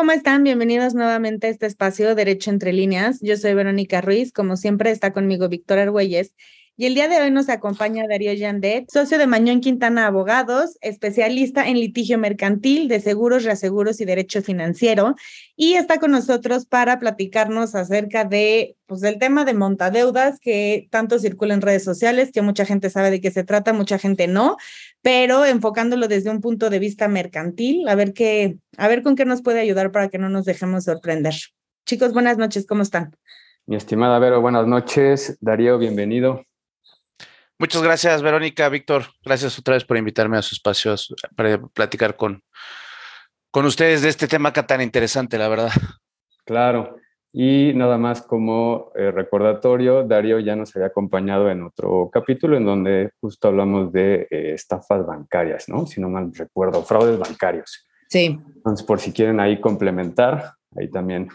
¿cómo están? Bienvenidos nuevamente a este espacio Derecho entre líneas. Yo soy Verónica Ruiz, como siempre está conmigo Víctor Argüelles y el día de hoy nos acompaña Darío Yandet, socio de Mañón Quintana Abogados, especialista en litigio mercantil de seguros, reaseguros y derecho financiero. Y está con nosotros para platicarnos acerca de, pues, del tema de montadeudas que tanto circula en redes sociales, que mucha gente sabe de qué se trata, mucha gente no, pero enfocándolo desde un punto de vista mercantil, a ver qué, a ver con qué nos puede ayudar para que no nos dejemos sorprender. Chicos, buenas noches, ¿cómo están? Mi estimada Vero, buenas noches. Darío, bienvenido. Muchas gracias, Verónica, Víctor. Gracias otra vez por invitarme a su espacio para platicar con, con ustedes de este tema tan interesante, la verdad. Claro. Y nada más como eh, recordatorio, Darío ya nos había acompañado en otro capítulo en donde justo hablamos de eh, estafas bancarias, ¿no? Si no mal recuerdo, fraudes bancarios. Sí. Entonces, por si quieren ahí complementar, ahí también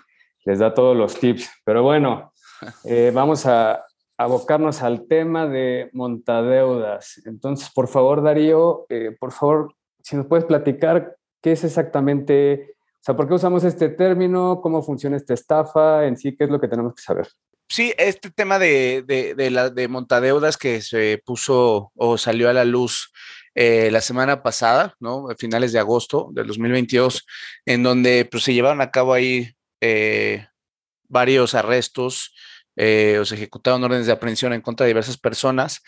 les da todos los tips. Pero bueno, eh, vamos a, abocarnos al tema de montadeudas. Entonces, por favor, Darío, eh, por favor, si nos puedes platicar qué es exactamente, o sea, por qué usamos este término, cómo funciona esta estafa, en sí, qué es lo que tenemos que saber. Sí, este tema de, de, la, de montadeudas que se puso o salió a la luz eh, la semana pasada, ¿no? A finales de agosto del 2022, en donde pues, se llevaron a cabo ahí eh, varios arrestos, eh, o se ejecutaron órdenes de aprehensión en contra de diversas personas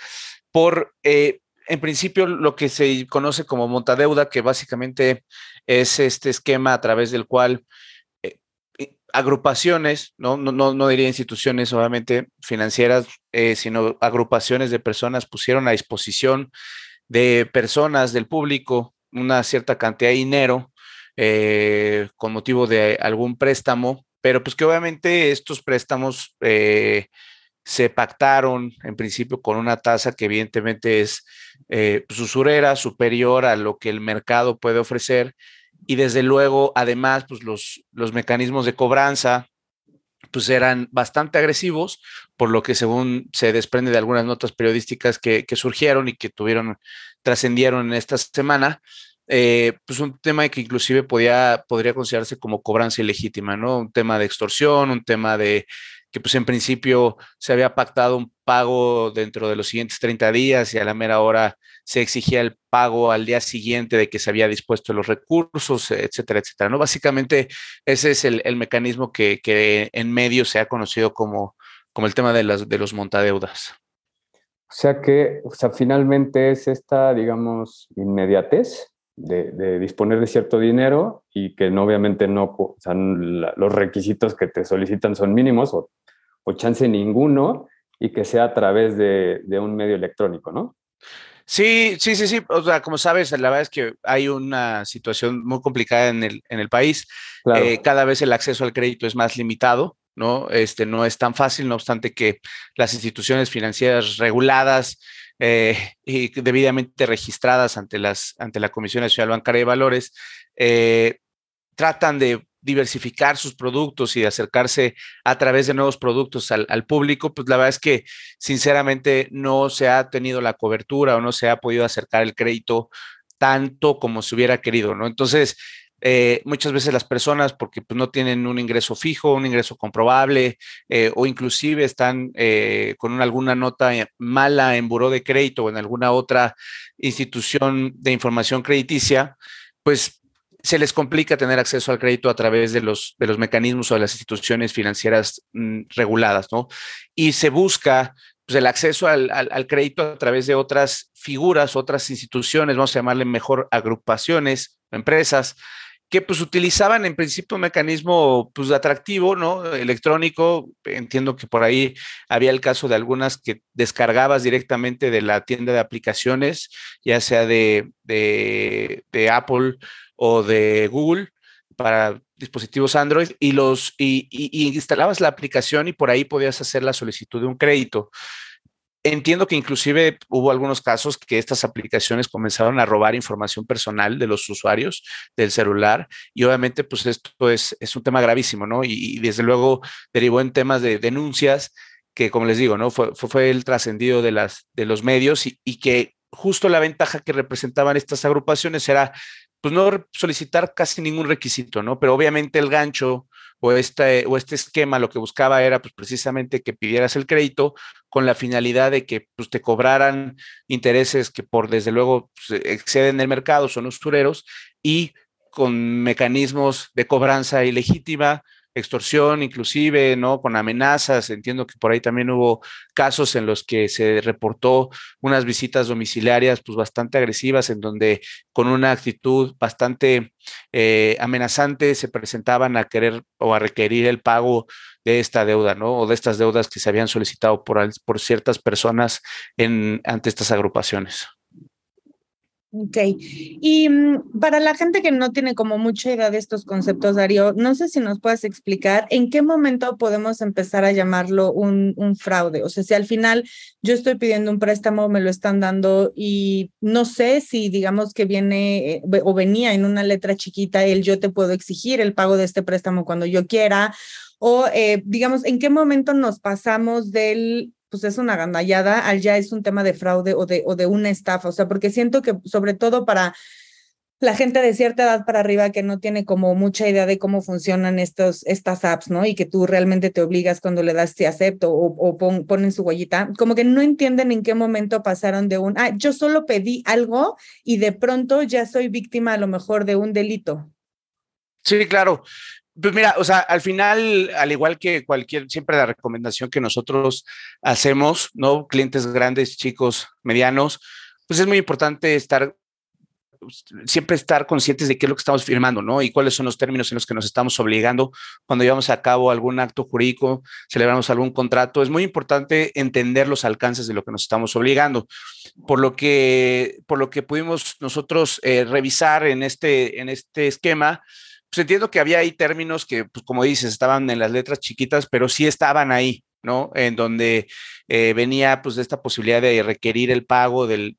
por, eh, en principio, lo que se conoce como montadeuda, que básicamente es este esquema a través del cual eh, agrupaciones, ¿no? No, no, no diría instituciones obviamente financieras, sino agrupaciones de personas pusieron a disposición de personas del público una cierta cantidad de dinero con motivo de algún préstamo pero pues que obviamente estos préstamos eh, se pactaron en principio con una tasa que evidentemente es eh, pues, usurera, superior a lo que el mercado puede ofrecer. Y desde luego, además, pues los, los mecanismos de cobranza pues eran bastante agresivos, por lo que según se desprende de algunas notas periodísticas que, que surgieron y que tuvieron, trascendieron en esta semana, eh, pues un tema que inclusive podía, podría considerarse como cobranza ilegítima, ¿no? Un tema de extorsión, un tema de que pues en principio se había pactado un pago dentro de los siguientes 30 días y a la mera hora se exigía el pago al día siguiente de que se había dispuesto los recursos, etcétera, etcétera, ¿no? Básicamente ese es el, mecanismo que, que, en medio se ha conocido como, como el tema de, las, de los montadeudas. O sea que, o sea, finalmente es esta, digamos, inmediatez de, disponer de cierto dinero y que no, obviamente no, o sea, los requisitos que te solicitan son mínimos o, o, chance ninguno y que sea a través de, de, un medio electrónico, ¿no? Sí, sí, sí, sí. O sea, como sabes, la verdad es que hay una situación muy complicada en el, en el país. Eh, cada vez el acceso al crédito es más limitado. ¿no? Este no es tan fácil, no obstante que las instituciones financieras reguladas eh, y debidamente registradas ante, las, ante la Comisión Nacional Bancaria de Valores, eh, tratan de diversificar sus productos y de acercarse a través de nuevos productos al, público, pues la verdad es que sinceramente no se ha tenido la cobertura o no se ha podido acercar el crédito tanto como se hubiera querido, ¿no? Entonces, eh, muchas veces las personas, porque pues, no tienen un ingreso fijo, un ingreso comprobable, eh, o inclusive están eh, con alguna nota mala en buró de crédito o en alguna otra institución de información crediticia, pues se les complica tener acceso al crédito a través de los, de los mecanismos o de las instituciones financieras mm, reguladas, ¿no? Y se busca pues, el acceso al, al, crédito a través de otras figuras, otras instituciones, vamos a llamarle mejor agrupaciones, empresas, que pues utilizaban en principio un mecanismo pues atractivo, ¿no? Electrónico. Entiendo que por ahí había el caso de algunas que descargabas directamente de la tienda de aplicaciones, ya sea de, de, Apple o de Google para dispositivos Android y los y, y instalabas la aplicación y por ahí podías hacer la solicitud de un crédito. Entiendo que inclusive hubo algunos casos que estas aplicaciones comenzaron a robar información personal de los usuarios del celular y obviamente pues esto es, es un tema gravísimo, ¿no? Y, desde luego derivó en temas de denuncias que, como les digo, ¿no? Fue, fue, el trascendido de, las, de los medios y, y que justo la ventaja que representaban estas agrupaciones era pues no solicitar casi ningún requisito, ¿no? Pero obviamente el gancho o este, o este esquema lo que buscaba era pues precisamente que pidieras el crédito con la finalidad de que pues, te cobraran intereses que por desde luego pues, exceden el mercado, son usureros y con mecanismos de cobranza ilegítima, extorsión inclusive, ¿no? Con amenazas. Entiendo que por ahí también hubo casos en los que se reportó unas visitas domiciliarias pues bastante agresivas en donde con una actitud bastante eh, amenazante se presentaban a querer o a requerir el pago de esta deuda, ¿no? O de estas deudas que se habían solicitado por, por ciertas personas en, ante estas agrupaciones. Ok. Y mm, para la gente que no tiene como mucha idea de estos conceptos, Darío, no sé si nos puedes explicar en qué momento podemos empezar a llamarlo un, fraude. O sea, si al final yo estoy pidiendo un préstamo, me lo están dando y no sé si digamos que viene eh, o venía en una letra chiquita el yo te puedo exigir el pago de este préstamo cuando yo quiera. O eh, digamos, ¿en qué momento nos pasamos del pues es una gandallada, al ya es un tema de fraude o de, o de una estafa, o sea, porque siento que sobre todo para la gente de cierta edad para arriba que no tiene como mucha idea de cómo funcionan estos, estas apps, ¿no? Y que tú realmente te obligas cuando le das te acepto o, o ponen su huellita, como que no entienden en qué momento pasaron de un, ah, yo solo pedí algo y de pronto ya soy víctima a lo mejor de un delito. Sí, claro. Pues mira, o sea, al final, al igual que cualquier, siempre la recomendación que nosotros hacemos, ¿no? Clientes grandes, chicos, medianos, pues es muy importante estar, siempre estar conscientes de qué es lo que estamos firmando, ¿no? Y cuáles son los términos en los que nos estamos obligando cuando llevamos a cabo algún acto jurídico, celebramos algún contrato. Es muy importante entender los alcances de lo que nos estamos obligando. Por lo que, por lo que pudimos nosotros eh, revisar en este, en este esquema, pues entiendo que había ahí términos que, pues como dices, estaban en las letras chiquitas, pero sí estaban ahí, ¿no? En donde eh, venía pues de esta posibilidad de requerir el pago del,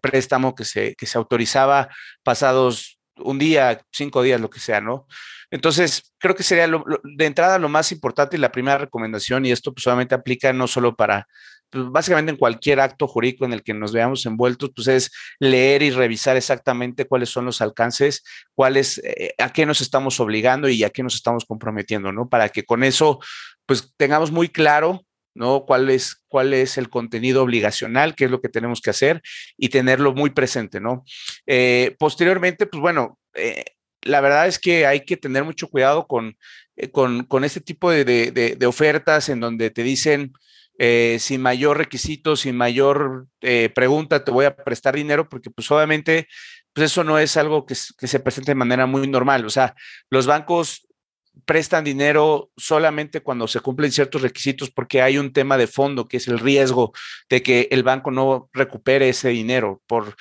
préstamo que se, que se autorizaba pasados un día, cinco días, lo que sea, ¿no? Entonces, creo que sería de entrada lo más importante y la primera recomendación, y esto pues solamente aplica no solo para pues, básicamente en cualquier acto jurídico en el que nos veamos envueltos, pues es leer y revisar exactamente cuáles son los alcances, cuáles, eh, a qué nos estamos obligando y a qué nos estamos comprometiendo, ¿no? Para que con eso, pues tengamos muy claro ¿no? ¿Cuál es, cuál es el contenido obligacional, qué es lo que tenemos que hacer y tenerlo muy presente, ¿no? Eh, posteriormente, pues bueno, eh, la verdad es que hay que tener mucho cuidado con, con, con este tipo de, de, de, ofertas en donde te dicen, eh, sin mayor requisito, sin mayor eh, pregunta, te voy a prestar dinero, porque pues obviamente pues eso no es algo que, que, se presente de manera muy normal. O sea, los bancos prestan dinero solamente cuando se cumplen ciertos requisitos porque hay un tema de fondo que es el riesgo de que el banco no recupere ese dinero por,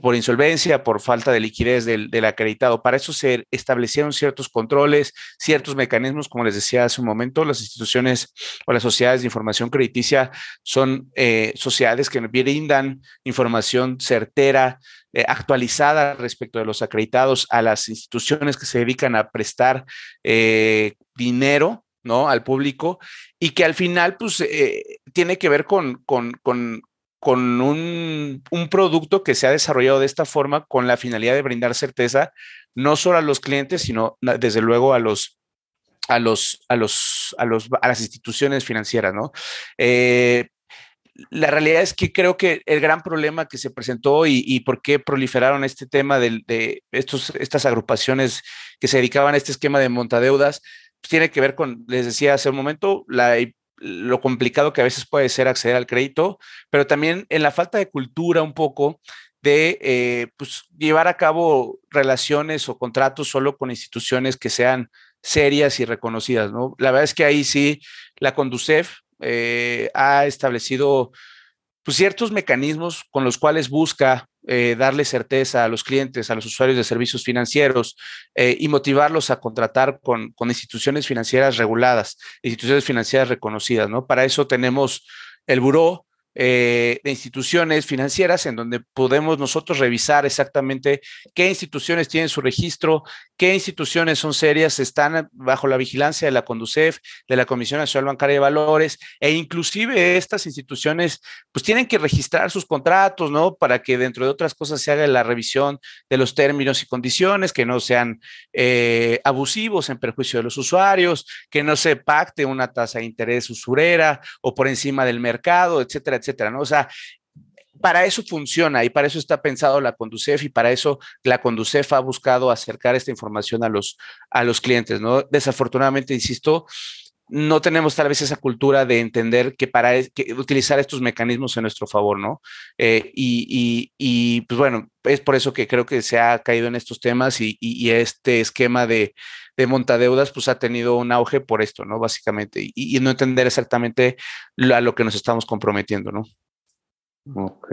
por insolvencia, por falta de liquidez del, del, acreditado. Para eso se establecieron ciertos controles, ciertos mecanismos, como les decía hace un momento, las instituciones o las sociedades de información crediticia son eh, sociedades que brindan información certera, eh, actualizada respecto de los acreditados a las instituciones que se dedican a prestar eh, dinero ¿no? al público y que al final pues tiene que ver con, con, con un, un, producto que se ha desarrollado de esta forma con la finalidad de brindar certeza no solo a los clientes, sino desde luego a los a los a los a los a las instituciones financieras, ¿no? Eh, la realidad es que creo que el gran problema que se presentó y, y por qué proliferaron este tema de, de, estos, estas agrupaciones que se dedicaban a este esquema de montadeudas, pues tiene que ver con, les decía hace un momento, la, lo complicado que a veces puede ser acceder al crédito, pero también en la falta de cultura un poco de eh, pues, llevar a cabo relaciones o contratos solo con instituciones que sean serias y reconocidas, ¿no? La verdad es que ahí sí la Conducef eh, ha establecido pues, ciertos mecanismos con los cuales busca eh, darle certeza a los clientes, a los usuarios de servicios financieros eh, y motivarlos a contratar con, instituciones financieras reguladas, instituciones financieras reconocidas, ¿no? Para eso tenemos el buró, eh, de instituciones financieras en donde podemos nosotros revisar exactamente qué instituciones tienen su registro, qué instituciones son serias, están bajo la vigilancia de la Conducef, de la Comisión Nacional Bancaria de Valores, e inclusive estas instituciones pues tienen que registrar sus contratos, ¿no? Para que dentro de otras cosas se haga la revisión de los términos y condiciones, que no sean eh, abusivos en perjuicio de los usuarios, que no se pacte una tasa de interés usurera o por encima del mercado, etcétera, etcétera, ¿no? O sea, para eso funciona y para eso está pensado la Conducef y para eso la Conducef ha buscado acercar esta información a los, a los clientes, ¿no? Desafortunadamente, insisto, no tenemos tal vez esa cultura de entender que para utilizar estos mecanismos en nuestro favor, ¿no? Eh, y, pues bueno, es por eso que creo que se ha caído en estos temas y, este esquema de, de, montadeudas pues ha tenido un auge por esto, ¿no? Básicamente, y, no entender exactamente a lo que nos estamos comprometiendo, ¿no? Ok.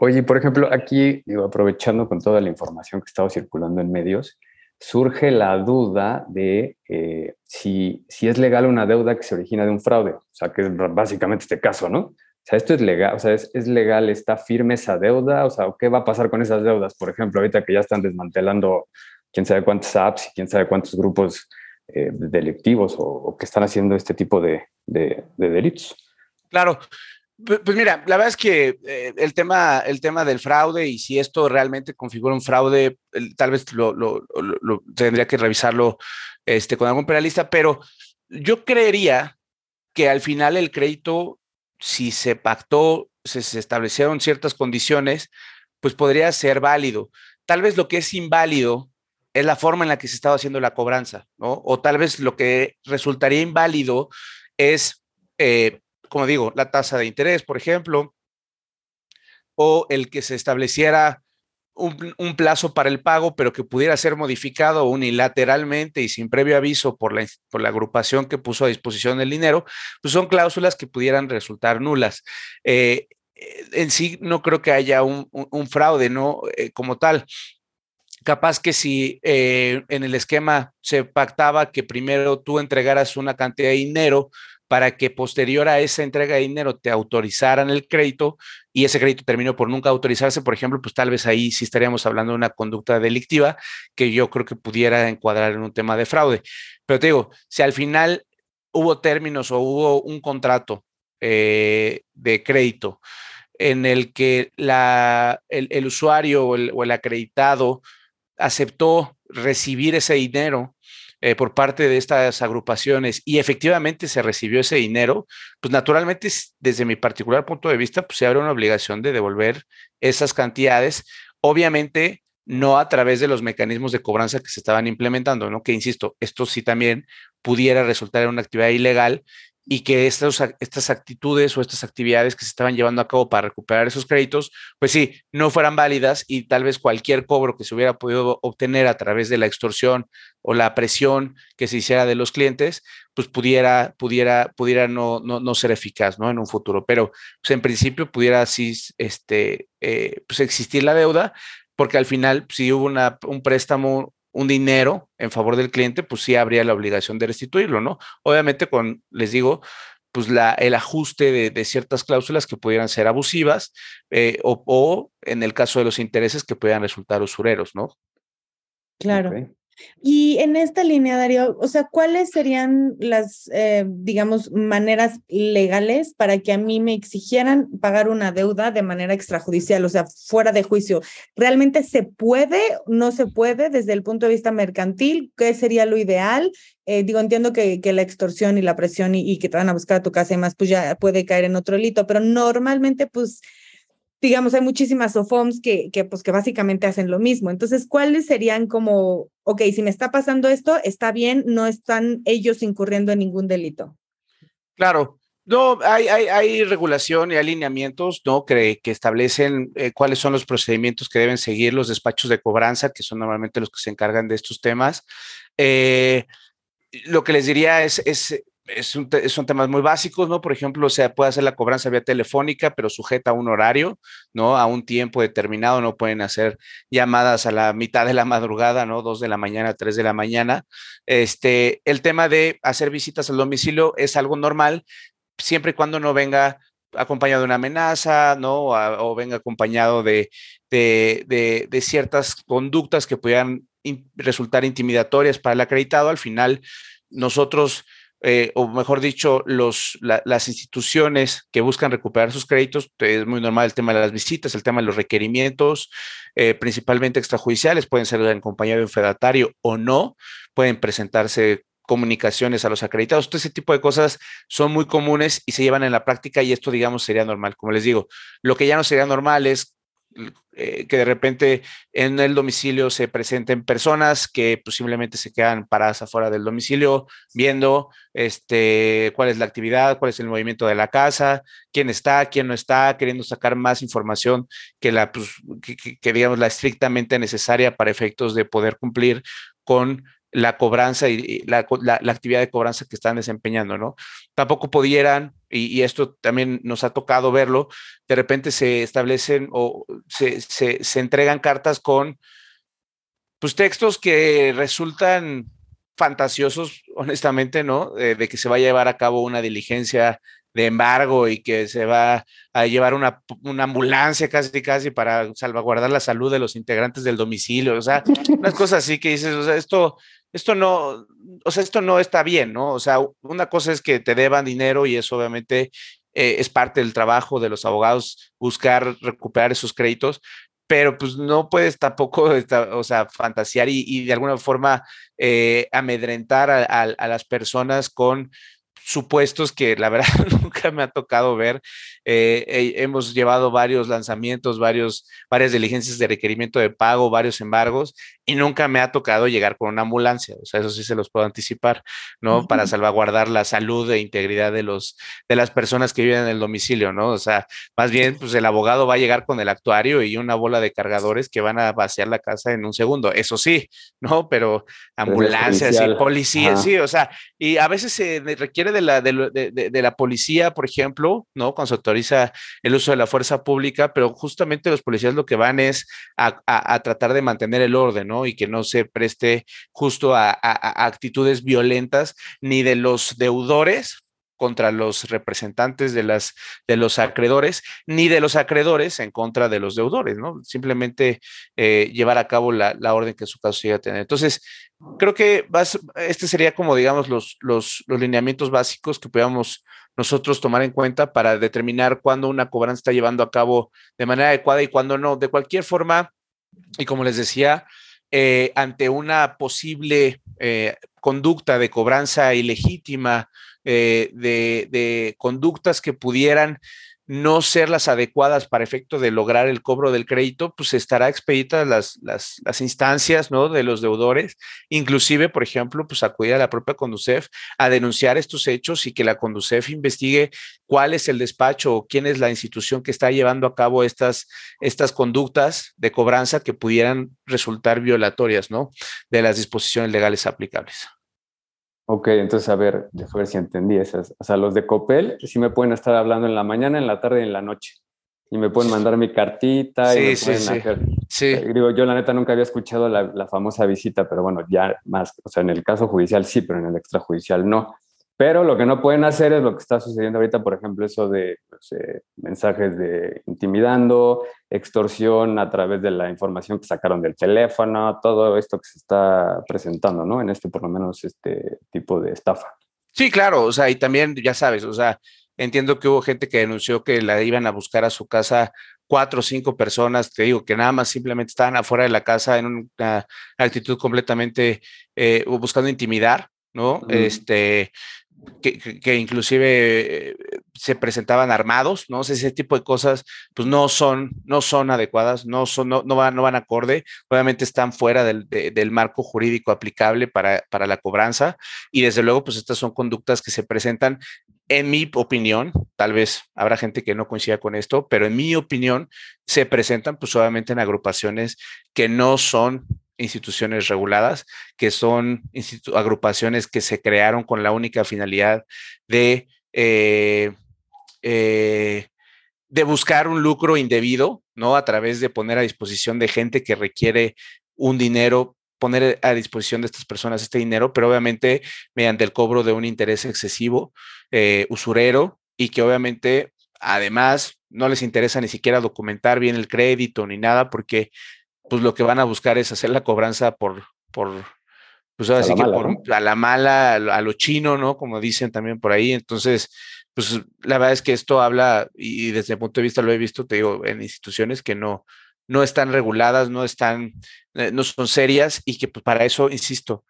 Oye, por ejemplo, aquí, digo, aprovechando con toda la información que estaba circulando en medios, surge la duda de eh, si, si es legal una deuda que se origina de un fraude, o sea, que es básicamente este caso, ¿no? O sea, esto es legal, o sea, es, es, legal, está firme esa deuda, o sea, ¿qué va a pasar con esas deudas? Por ejemplo, ahorita que ya están desmantelando quién sabe cuántas apps y quién sabe cuántos grupos eh, delictivos o, que están haciendo este tipo de, de delitos. Claro, pues, mira, la verdad es que eh, el, tema, el tema del fraude y si esto realmente configura un fraude, tal vez lo, tendría que revisarlo este, con algún penalista, pero yo creería que al final el crédito, si se pactó, se, se establecieron ciertas condiciones, pues podría ser válido. Tal vez lo que es inválido es la forma en la que se estaba haciendo la cobranza, ¿no? O tal vez lo que resultaría inválido es eh, como digo, la tasa de interés, por ejemplo, o el que se estableciera un, plazo para el pago, pero que pudiera ser modificado unilateralmente y sin previo aviso por la, por la agrupación que puso a disposición el dinero, pues son cláusulas que pudieran resultar nulas. Eh, en sí no creo que haya un, fraude, ¿no? Eh, como tal. Capaz que si eh, en el esquema se pactaba que primero tú entregaras una cantidad de dinero para que posterior a esa entrega de dinero te autorizaran el crédito y ese crédito terminó por nunca autorizarse, por ejemplo, pues tal vez ahí sí estaríamos hablando de una conducta delictiva que yo creo que pudiera encuadrar en un tema de fraude. Pero te digo, si al final hubo términos o hubo un contrato eh, de crédito en el que la, el, usuario o el acreditado aceptó recibir ese dinero eh, por parte de estas agrupaciones y efectivamente se recibió ese dinero, pues naturalmente desde mi particular punto de vista, pues se abre una obligación de devolver esas cantidades, obviamente no a través de los mecanismos de cobranza que se estaban implementando, ¿no? Que insisto, esto sí también pudiera resultar en una actividad ilegal y que estas, estas actitudes o estas actividades que se estaban llevando a cabo para recuperar esos créditos, pues sí, no fueran válidas y tal vez cualquier cobro que se hubiera podido obtener a través de la extorsión o la presión que se hiciera de los clientes, pues pudiera, pudiera, pudiera no, no, ser eficaz, ¿no? En un futuro. Pero pues en principio pudiera este, eh, pues existir la deuda, porque al final, si hubo una, un préstamo un dinero en favor del cliente, pues sí habría la obligación de restituirlo, ¿no? Obviamente con, les digo, pues la, el ajuste de, ciertas cláusulas que pudieran ser abusivas eh, o, en el caso de los intereses que puedan resultar usureros, ¿no? Claro. Y en esta línea, Darío, o sea, ¿cuáles serían las, eh, digamos, maneras legales para que a mí me exigieran pagar una deuda de manera extrajudicial, o sea, fuera de juicio? ¿Realmente se puede, no se puede desde el punto de vista mercantil? ¿Qué sería lo ideal? Eh, digo, entiendo que, que, la extorsión y la presión y, y, que te van a buscar a tu casa y más, pues ya puede caer en otro delito, pero normalmente, pues digamos, hay muchísimas OFOMs que, que, pues, que básicamente hacen lo mismo. Entonces, ¿cuáles serían como, ok, si me está pasando esto, está bien, no están ellos incurriendo en ningún delito? Claro. No, hay, hay, regulación y alineamientos, ¿no? Que, que establecen eh, cuáles son los procedimientos que deben seguir los despachos de cobranza, que son normalmente los que se encargan de estos temas. Eh, lo que les diría es, es es un son temas muy básicos, ¿no? Por ejemplo, se puede hacer la cobranza vía telefónica, pero sujeta a un horario, ¿no? A un tiempo determinado, no pueden hacer llamadas a la mitad de la madrugada, ¿no? Dos de la mañana, tres de la mañana. Este, el tema de hacer visitas al domicilio es algo normal, siempre y cuando no venga acompañado de una amenaza, ¿no? O, venga acompañado de, de, ciertas conductas que pudieran resultar intimidatorias para el acreditado, al final nosotros, eh, o mejor dicho, los, las instituciones que buscan recuperar sus créditos, es muy normal el tema de las visitas, el tema de los requerimientos, eh, principalmente extrajudiciales, pueden ser en compañía de un fedatario o no, pueden presentarse comunicaciones a los acreditados. Todo ese tipo de cosas son muy comunes y se llevan en la práctica y esto, digamos, sería normal. Como les digo, lo que ya no sería normal es eh, que de repente en el domicilio se presenten personas que posiblemente se quedan paradas afuera del domicilio viendo este, cuál es la actividad, cuál es el movimiento de la casa, quién está, quién no está, queriendo sacar más información que la, pues, que digamos, la estrictamente necesaria para efectos de poder cumplir con la cobranza y la, actividad de cobranza que están desempeñando, ¿no? Tampoco pudieran, y, esto también nos ha tocado verlo, de repente se establecen o se, se, entregan cartas con pues textos que resultan fantasiosos, honestamente, ¿no? de que se va a llevar a cabo una diligencia de embargo y que se va a llevar una, ambulancia casi casi para salvaguardar la salud de los integrantes del domicilio, o sea, unas cosas así que dices, o sea, esto, esto no, o sea, esto no está bien, ¿no? O sea, una cosa es que te deban dinero y eso obviamente eh, es parte del trabajo de los abogados buscar recuperar esos créditos, pero pues no puedes tampoco, o sea, fantasear y, de alguna forma eh, amedrentar a, las personas con supuestos que la verdad nunca me ha tocado ver. Eh, hemos llevado varios lanzamientos, varios, varias diligencias de requerimiento de pago, varios embargos, y nunca me ha tocado llegar con una ambulancia. O sea, eso sí se los puedo anticipar, ¿no? Para salvaguardar la salud e integridad de, los, de las personas que viven en el domicilio, ¿no? O sea, más bien, pues el abogado va a llegar con el actuario y una bola de cargadores que van a vaciar la casa en un segundo. Eso sí, ¿no? Pero ambulancias y policías, sí, o sea, y a veces se requiere de la, de, la policía, por ejemplo, ¿no? Cuando se autoriza el uso de la fuerza pública, pero justamente los policías lo que van es a, tratar de mantener el orden, ¿no? Y que no se preste justo a, actitudes violentas ni de los deudores, contra los representantes de, las, de los acreedores, ni de los acreedores en contra de los deudores, ¿no? Simplemente eh, llevar a cabo la, orden que en su caso siga a tener. Entonces, creo que vas, este sería como, digamos, los, los, los lineamientos básicos que podamos nosotros tomar en cuenta para determinar cuándo una cobranza está llevando a cabo de manera adecuada y cuándo no. De cualquier forma, y como les decía, eh, ante una posible eh, conducta de cobranza ilegítima eh, de, conductas que pudieran no ser las adecuadas para efecto de lograr el cobro del crédito, pues estará expedita las, las, instancias ¿no? de los deudores, inclusive, por ejemplo, pues acudir a la propia Conducef a denunciar estos hechos y que la Conducef investigue cuál es el despacho o quién es la institución que está llevando a cabo estas, estas conductas de cobranza que pudieran resultar violatorias ¿no? de las disposiciones legales aplicables. Ok, entonces a ver, a ver si entendí esas. O sea, los de Copel sí me pueden estar hablando en la mañana, en la tarde y en la noche. Y me pueden mandar mi cartita y me sí, pueden sí. hacer. Sí. Digo, yo la neta nunca había escuchado la, la, famosa visita, pero bueno, ya más, o sea, en el caso judicial sí, pero en el extrajudicial no. Pero lo que no pueden hacer es lo que está sucediendo ahorita, por ejemplo, eso de pues, eh, mensajes de intimidando, extorsión a través de la información que sacaron del teléfono, todo esto que se está presentando, ¿no? En este, por lo menos, este tipo de estafa. Sí, claro, o sea, y también, ya sabes, o sea, entiendo que hubo gente que denunció que la iban a buscar a su casa cuatro o cinco personas, te digo, que nada más simplemente estaban afuera de la casa en una actitud completamente eh, buscando intimidar, ¿no? Este, que, inclusive eh, se presentaban armados, ¿no? ese tipo de cosas, pues no son, no son adecuadas, no, son, no, van, no van acorde, obviamente están fuera del, del marco jurídico aplicable para, para, la cobranza y desde luego, pues estas son conductas que se presentan, en mi opinión, tal vez habrá gente que no coincida con esto, pero en mi opinión se presentan pues obviamente en agrupaciones que no son instituciones reguladas, que son agrupaciones que se crearon con la única finalidad de, eh, eh, de buscar un lucro indebido, ¿no? A través de poner a disposición de gente que requiere un dinero poner a disposición de estas personas este dinero, pero obviamente mediante el cobro de un interés excesivo, eh, usurero, y que obviamente además no les interesa ni siquiera documentar bien el crédito ni nada porque pues lo que van a buscar es hacer la cobranza por, por pues ahora sí que por, a la mala, a lo chino, ¿no? Como dicen también por ahí. Entonces, pues la verdad es que esto habla, y desde mi punto de vista lo he visto, te digo, en instituciones que no, no están reguladas, no están, eh, no son serias y que pues, para eso, insisto,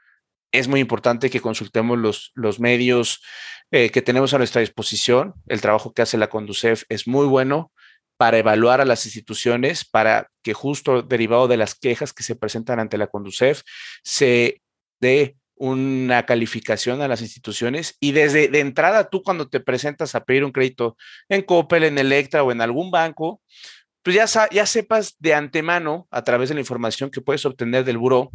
es muy importante que consultemos los, los medios eh, que tenemos a nuestra disposición. El trabajo que hace la Conducef es muy bueno para evaluar a las instituciones, para que justo derivado de las quejas que se presentan ante la Conducef, se dé una calificación a las instituciones y desde de entrada tú cuando te presentas a pedir un crédito en Coppel, en Electra o en algún banco, pues ya, ya sepas de antemano a través de la información que puedes obtener del buró,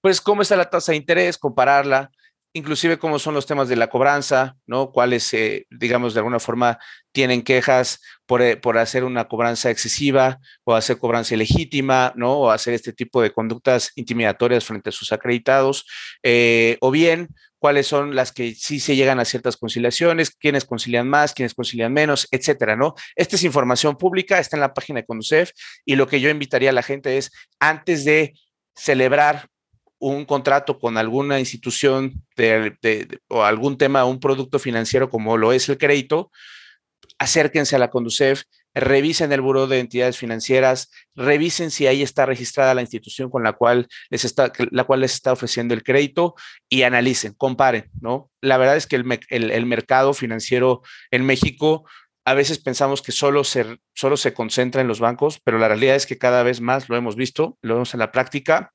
pues cómo está la tasa de interés, compararla, inclusive cómo son los temas de la cobranza, ¿no? Cuáles, eh, digamos, de alguna forma tienen quejas por, eh, por, hacer una cobranza excesiva o hacer cobranza ilegítima, ¿no? O hacer este tipo de conductas intimidatorias frente a sus acreditados, eh, o bien cuáles son las que sí se llegan a ciertas conciliaciones, quiénes concilian más, quiénes concilian menos, etcétera, ¿no? Esta es información pública, está en la página de Conducef y lo que yo invitaría a la gente es, antes de celebrar un contrato con alguna institución o algún tema, un producto financiero como lo es el crédito, acérquense a la Conducef, revisen el Buró de Entidades Financieras, revisen si ahí está registrada la institución con la cual les está, la cual les está ofreciendo el crédito y analicen, comparen, ¿no? La verdad es que el, el, mercado financiero en México a veces pensamos que solo se, solo se concentra en los bancos, pero la realidad es que cada vez más lo hemos visto, lo vemos en la práctica,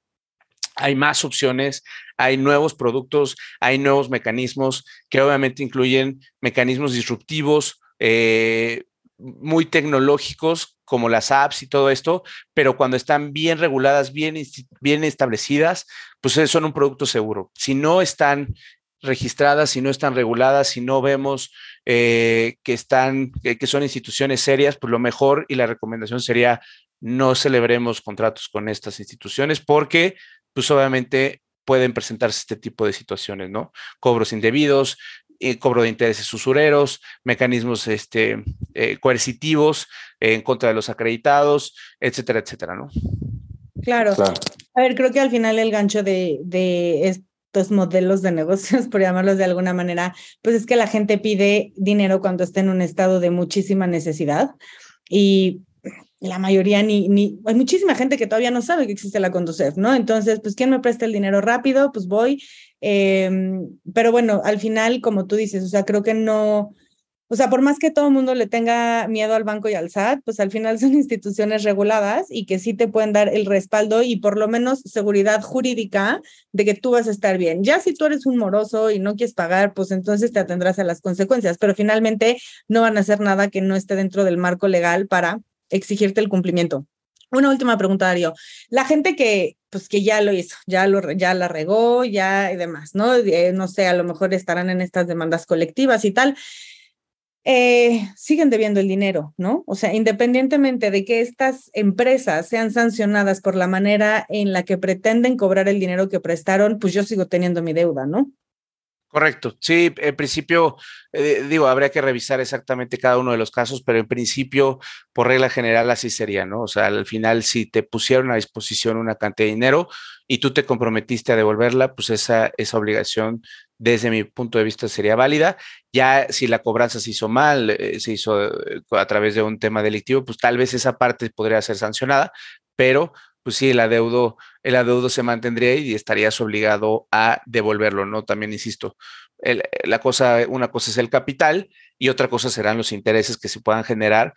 hay más opciones, hay nuevos productos, hay nuevos mecanismos que obviamente incluyen mecanismos disruptivos, eh, muy tecnológicos como las apps y todo esto, pero cuando están bien reguladas, bien, bien establecidas, pues son un producto seguro. Si no están registradas, si no están reguladas, si no vemos eh, que están, que son instituciones serias, pues lo mejor y la recomendación sería no celebremos contratos con estas instituciones porque pues obviamente pueden presentarse este tipo de situaciones, ¿no? Cobros indebidos, eh, cobro de intereses usureros, mecanismos este, eh, coercitivos en contra de los acreditados, etcétera, etcétera, ¿no? Claro. A ver, creo que al final el gancho de, de estos modelos de negocios, por llamarlos de alguna manera, pues es que la gente pide dinero cuando está en un estado de muchísima necesidad. Y la mayoría ni, ni, hay muchísima gente que todavía no sabe que existe la Conducef, ¿no? Entonces, pues, ¿quién me presta el dinero rápido? Pues voy. Em, pero bueno, al final, como tú dices, o sea, creo que no, o sea, por más que todo el mundo le tenga miedo al banco y al SAT, pues al final son instituciones reguladas y que sí te pueden dar el respaldo y por lo menos seguridad jurídica de que tú vas a estar bien. Ya si tú eres un moroso y no quieres pagar, pues entonces te atendrás a las consecuencias, pero finalmente no van a hacer nada que no esté dentro del marco legal para exigirte el cumplimiento. Una última pregunta, Darío. La gente que, pues, que ya lo hizo, ya, lo, ya la regó, ya y demás, ¿no? Eh, no sé, a lo mejor estarán en estas demandas colectivas y tal. Eh, siguen debiendo el dinero, ¿no? O sea, independientemente de que estas empresas sean sancionadas por la manera en la que pretenden cobrar el dinero que prestaron, pues yo sigo teniendo mi deuda, ¿no? Correcto. Sí, en principio, eh, digo, habría que revisar exactamente cada uno de los casos, pero en principio, por regla general, así sería, ¿no? O sea, al final, si te pusieron a disposición una cantidad de dinero y tú te comprometiste a devolverla, pues esa, esa obligación, desde mi punto de vista, sería válida. Ya si la cobranza se hizo mal, eh, se hizo eh, a través de un tema delictivo, pues tal vez esa parte podría ser sancionada, pero pues sí, el adeudo, el adeudo se mantendría y estarías obligado a devolverlo, ¿no? También insisto, la cosa, una cosa es el capital y otra cosa serán los intereses que se puedan generar.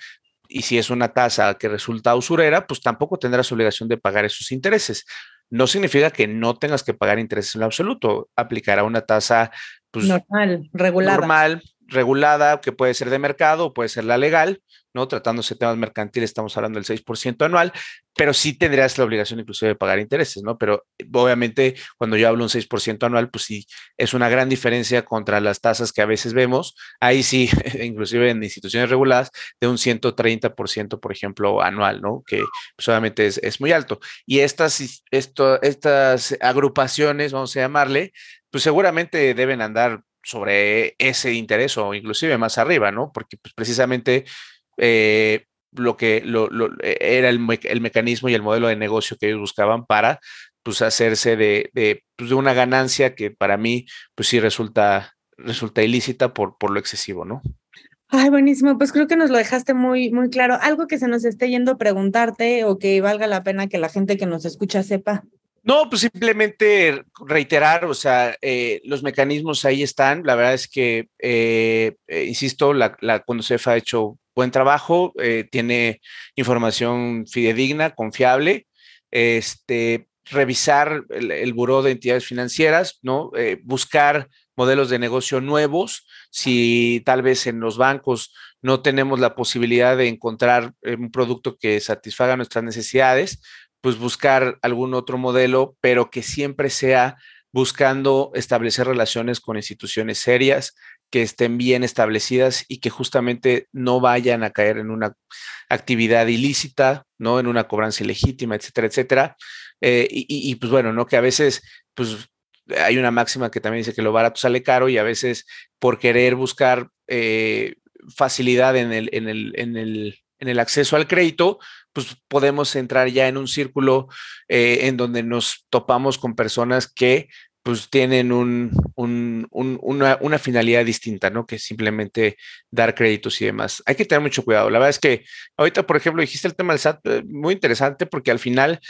Y si es una tasa que resulta usurera, pues tampoco tendrás obligación de pagar esos intereses. No significa que no tengas que pagar intereses en lo absoluto. Aplicará una tasa pues, normal, regulada. Normal, regulada, que puede ser de mercado, puede ser la legal, ¿no? Tratándose de temas mercantiles, estamos hablando del 6% anual, pero sí tendrías la obligación inclusive de pagar intereses, ¿no? Pero obviamente cuando yo hablo un 6% anual, pues sí, es una gran diferencia contra las tasas que a veces vemos, ahí sí, inclusive en instituciones reguladas, de un 130%, por ejemplo, anual, ¿no? Que pues obviamente es, muy alto. Y estas, estas agrupaciones, vamos a llamarle, pues seguramente deben andar sobre ese interés o inclusive más arriba, ¿no? Porque pues, precisamente eh, lo que lo, era el, mecanismo y el modelo de negocio que ellos buscaban para pues hacerse de, de, pues, de, una ganancia que para mí pues sí resulta, resulta ilícita por, por lo excesivo, ¿no? Ay, buenísimo. Pues creo que nos lo dejaste muy, muy claro. Algo que se nos esté yendo a preguntarte o que valga la pena que la gente que nos escucha sepa. No, pues simplemente reiterar, o sea, eh, los mecanismos ahí están. La verdad es que, eh, eh, insisto, la, la ha hecho buen trabajo, tiene información fidedigna, confiable. Este, revisar el, el buró de entidades financieras, ¿no? buscar modelos de negocio nuevos, si tal vez en los bancos no tenemos la posibilidad de encontrar eh, un producto que satisfaga nuestras necesidades, pues buscar algún otro modelo, pero que siempre sea buscando establecer relaciones con instituciones serias, que estén bien establecidas y que justamente no vayan a caer en una actividad ilícita, ¿no? En una cobranza ilegítima, etcétera, etcétera. Eh, y, pues bueno, ¿no? Que a veces, pues hay una máxima que también dice que lo barato sale caro y a veces por querer buscar eh, facilidad en el, en, el, en, el, en el acceso al crédito, pues podemos entrar ya en un círculo eh, en donde nos topamos con personas que pues tienen un, un, una, una, finalidad distinta, ¿no? Que simplemente dar créditos y demás. Hay que tener mucho cuidado. La verdad es que ahorita, por ejemplo, dijiste el tema del SAT, eh, muy interesante porque al final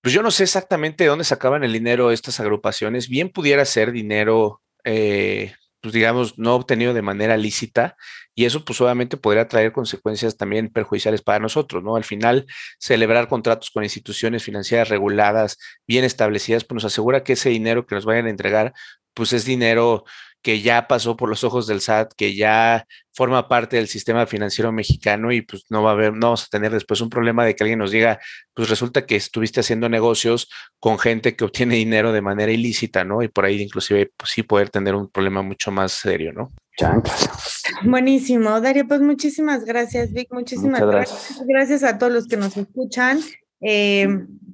pues yo no sé exactamente de dónde sacaban el dinero estas agrupaciones. Bien pudiera ser dinero, eh, pues digamos, no obtenido de manera lícita y eso pues obviamente podría traer consecuencias también perjudiciales para nosotros, ¿no? Al final, celebrar contratos con instituciones financieras reguladas, bien establecidas, pues nos asegura que ese dinero que nos vayan a entregar, pues es dinero que ya pasó por los ojos del SAT, que ya forma parte del sistema financiero mexicano y pues no va a haber, no vamos a tener después un problema de que alguien nos diga, pues resulta que estuviste haciendo negocios con gente que obtiene dinero de manera ilícita, ¿no? Y por ahí inclusive pues sí poder tener un problema mucho más serio, ¿no? Buenísimo, Dario, pues muchísimas gracias, Vic, muchísimas gracias. gracias. a todos los que nos escuchan. Eh,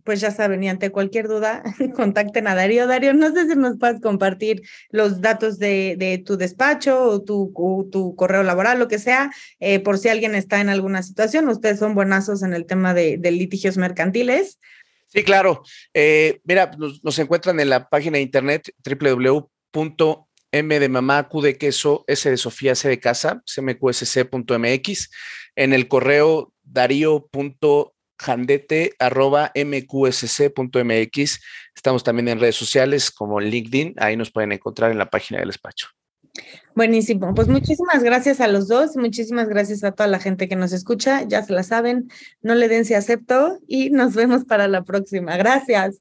pues ya saben, y ante cualquier duda, contacten a Darío. Darío, no sé si nos puedes compartir los datos de, tu despacho o tu, tu, correo laboral, lo que sea, eh, por si alguien está en alguna situación. Ustedes son buenazos en el tema de, litigios mercantiles. Sí, claro. Eh, mira, nos, encuentran en la página de internet www.m de mamá, Q de queso, S de Sofía, C de casa, cmqsc.mx, en el correo darío.com jandete.mqsc.mx. Estamos también en redes sociales como LinkedIn, ahí nos pueden encontrar en la página del despacho. Buenísimo, pues muchísimas gracias a los dos, muchísimas gracias a toda la gente que nos escucha, ya se la saben, no le den si acepto y nos vemos para la próxima. Gracias.